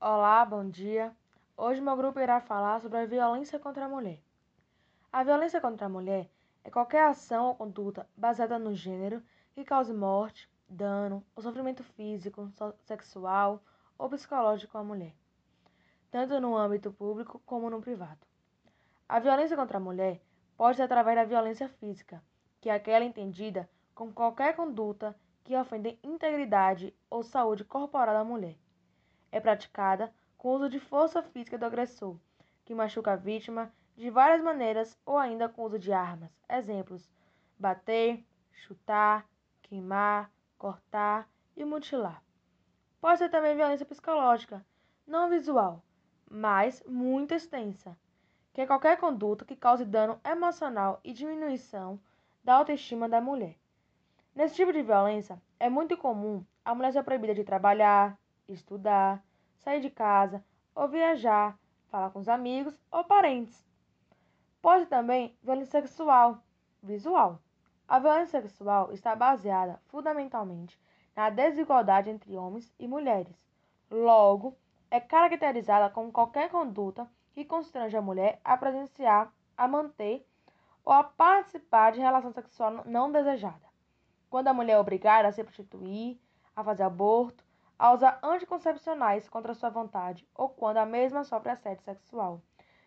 Olá, bom dia. Hoje meu grupo irá falar sobre a violência contra a mulher. A violência contra a mulher é qualquer ação ou conduta baseada no gênero que cause morte, dano ou sofrimento físico, sexual ou psicológico à mulher, tanto no âmbito público como no privado. A violência contra a mulher pode ser através da violência física, que é aquela entendida como qualquer conduta que ofende integridade ou saúde corporal da mulher é praticada com o uso de força física do agressor, que machuca a vítima de várias maneiras ou ainda com o uso de armas. Exemplos: bater, chutar, queimar, cortar e mutilar. Pode ser também violência psicológica, não visual, mas muito extensa, que é qualquer conduta que cause dano emocional e diminuição da autoestima da mulher. Nesse tipo de violência, é muito comum a mulher ser proibida de trabalhar, estudar, sair de casa ou viajar, falar com os amigos ou parentes. Pode também violência sexual, visual. A violência sexual está baseada fundamentalmente na desigualdade entre homens e mulheres. Logo, é caracterizada como qualquer conduta que constrange a mulher a presenciar, a manter ou a participar de relação sexual não desejada. Quando a mulher é obrigada a se prostituir, a fazer aborto a usar anticoncepcionais contra sua vontade ou quando a mesma sofre assédio sexual,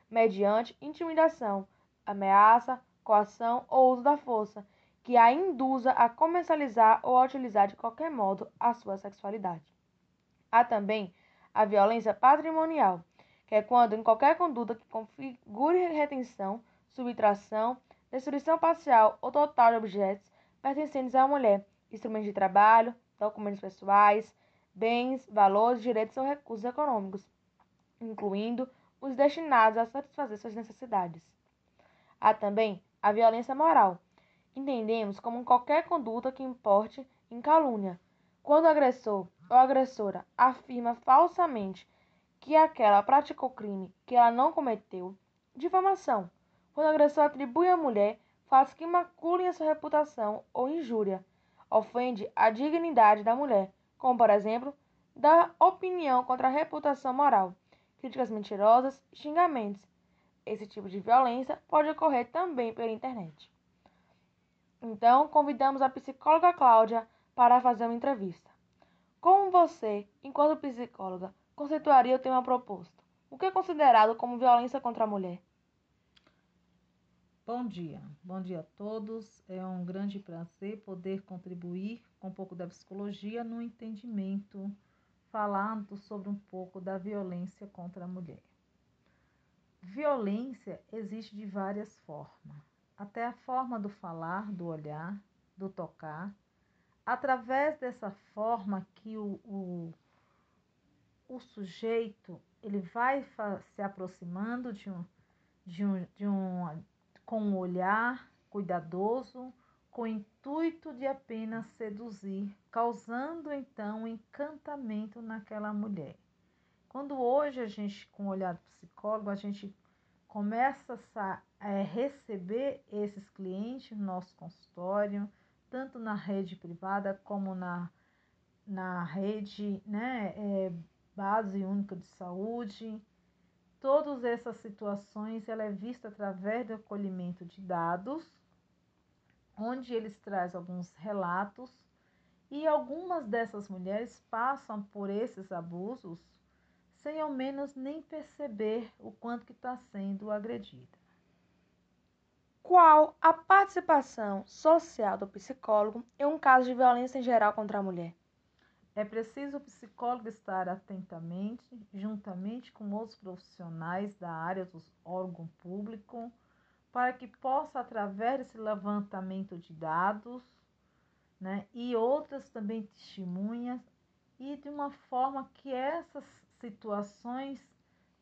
mediante intimidação, ameaça, coação ou uso da força, que a induza a comercializar ou a utilizar de qualquer modo a sua sexualidade. Há também a violência patrimonial, que é quando em qualquer conduta que configure retenção, subtração, destruição parcial ou total de objetos pertencentes à mulher, instrumentos de trabalho, documentos pessoais, bens, valores, direitos ou recursos econômicos, incluindo os destinados a satisfazer suas necessidades. Há também a violência moral. Entendemos como qualquer conduta que importe em calúnia, quando o agressor ou agressora afirma falsamente que aquela praticou crime que ela não cometeu, difamação, quando o agressor atribui à mulher fatos que maculem a sua reputação ou injúria, ofende a dignidade da mulher, como por exemplo, dar opinião contra a reputação moral, críticas mentirosas e xingamentos. Esse tipo de violência pode ocorrer também pela internet. Então, convidamos a psicóloga Cláudia para fazer uma entrevista. Como você, enquanto psicóloga, conceituaria o tema proposto? O que é considerado como violência contra a mulher? Bom dia, bom dia a todos. É um grande prazer poder contribuir com um pouco da psicologia no entendimento, falando sobre um pouco da violência contra a mulher. Violência existe de várias formas, até a forma do falar, do olhar, do tocar. Através dessa forma que o, o, o sujeito ele vai se aproximando de um, de um, de um com um olhar cuidadoso, com o intuito de apenas seduzir, causando então um encantamento naquela mulher. Quando hoje a gente, com o olhar do psicólogo, a gente começa a é, receber esses clientes no nosso consultório, tanto na rede privada como na, na rede né, é, base única de saúde, Todas essas situações ela é vista através do acolhimento de dados, onde eles trazem alguns relatos e algumas dessas mulheres passam por esses abusos sem ao menos nem perceber o quanto que está sendo agredida. Qual a participação social do psicólogo em um caso de violência em geral contra a mulher? É preciso o psicólogo estar atentamente, juntamente com outros profissionais da área do órgão público, para que possa, através desse levantamento de dados né, e outras também testemunhas, e de uma forma que essas situações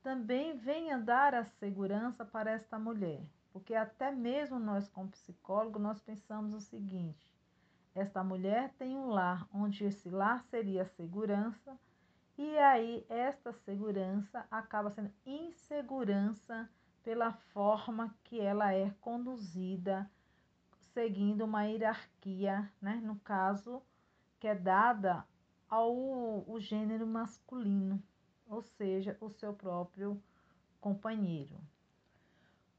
também venham dar a segurança para esta mulher. Porque até mesmo nós, como psicólogo, nós pensamos o seguinte, esta mulher tem um lar, onde esse lar seria segurança, e aí esta segurança acaba sendo insegurança pela forma que ela é conduzida, seguindo uma hierarquia, né? no caso, que é dada ao o gênero masculino. ou seja, o seu próprio companheiro.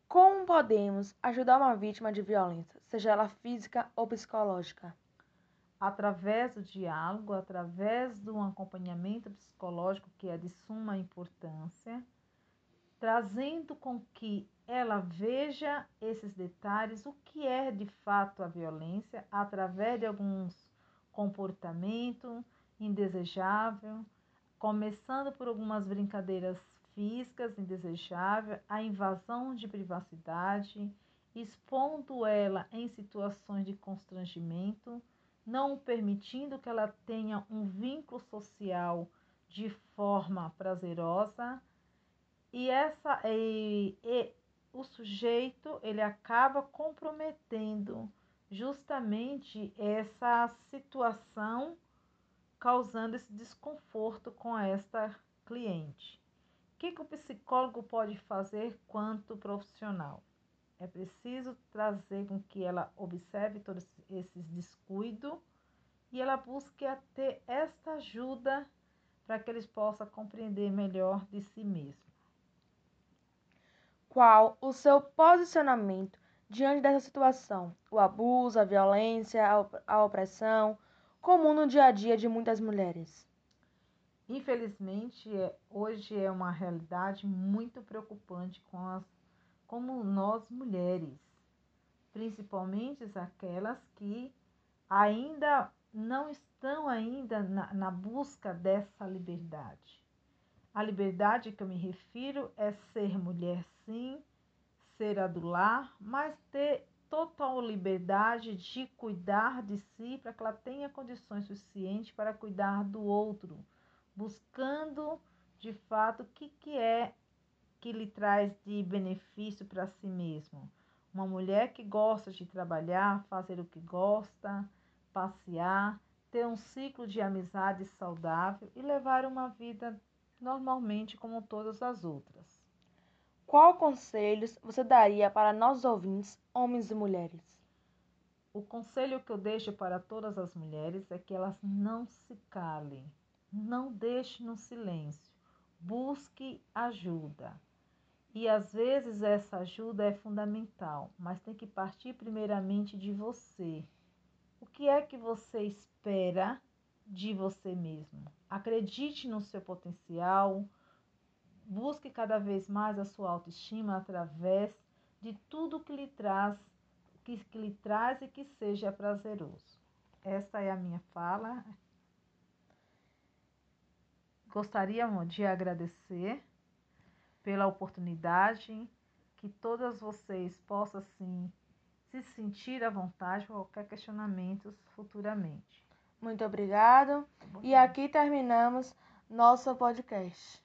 Como podemos ajudar uma vítima de violência, seja ela física ou psicológica? Através do diálogo, através de um acompanhamento psicológico que é de suma importância, trazendo com que ela veja esses detalhes, o que é de fato a violência, através de alguns comportamentos indesejáveis, começando por algumas brincadeiras físicas indesejáveis, a invasão de privacidade, expondo ela em situações de constrangimento, não permitindo que ela tenha um vínculo social de forma prazerosa. E essa e, e o sujeito ele acaba comprometendo justamente essa situação causando esse desconforto com esta cliente. O que, que o psicólogo pode fazer quanto profissional? É preciso trazer com que ela observe todos esses descuidos e ela busque ter esta ajuda para que eles possam compreender melhor de si mesmo. Qual o seu posicionamento diante dessa situação? O abuso, a violência, a opressão, comum no dia a dia de muitas mulheres. Infelizmente, é, hoje é uma realidade muito preocupante com as, como nós mulheres, principalmente aquelas que ainda não estão ainda na, na busca dessa liberdade. A liberdade que eu me refiro é ser mulher sim, ser adular, mas ter total liberdade de cuidar de si para que ela tenha condições suficientes para cuidar do outro, buscando de fato o que, que é que lhe traz de benefício para si mesmo. Uma mulher que gosta de trabalhar, fazer o que gosta, passear, ter um ciclo de amizade saudável e levar uma vida normalmente como todas as outras. Qual conselhos você daria para nossos ouvintes, homens e mulheres? O conselho que eu deixo para todas as mulheres é que elas não se calem, não deixem no silêncio, busque ajuda. E às vezes essa ajuda é fundamental, mas tem que partir primeiramente de você. O que é que você espera de você mesmo? Acredite no seu potencial, Busque cada vez mais a sua autoestima através de tudo que lhe traz, que, que lhe traz e que seja prazeroso. Esta é a minha fala. Gostaria de agradecer pela oportunidade que todas vocês possam sim se sentir à vontade para qualquer questionamento futuramente. Muito obrigado. E aqui terminamos nosso podcast.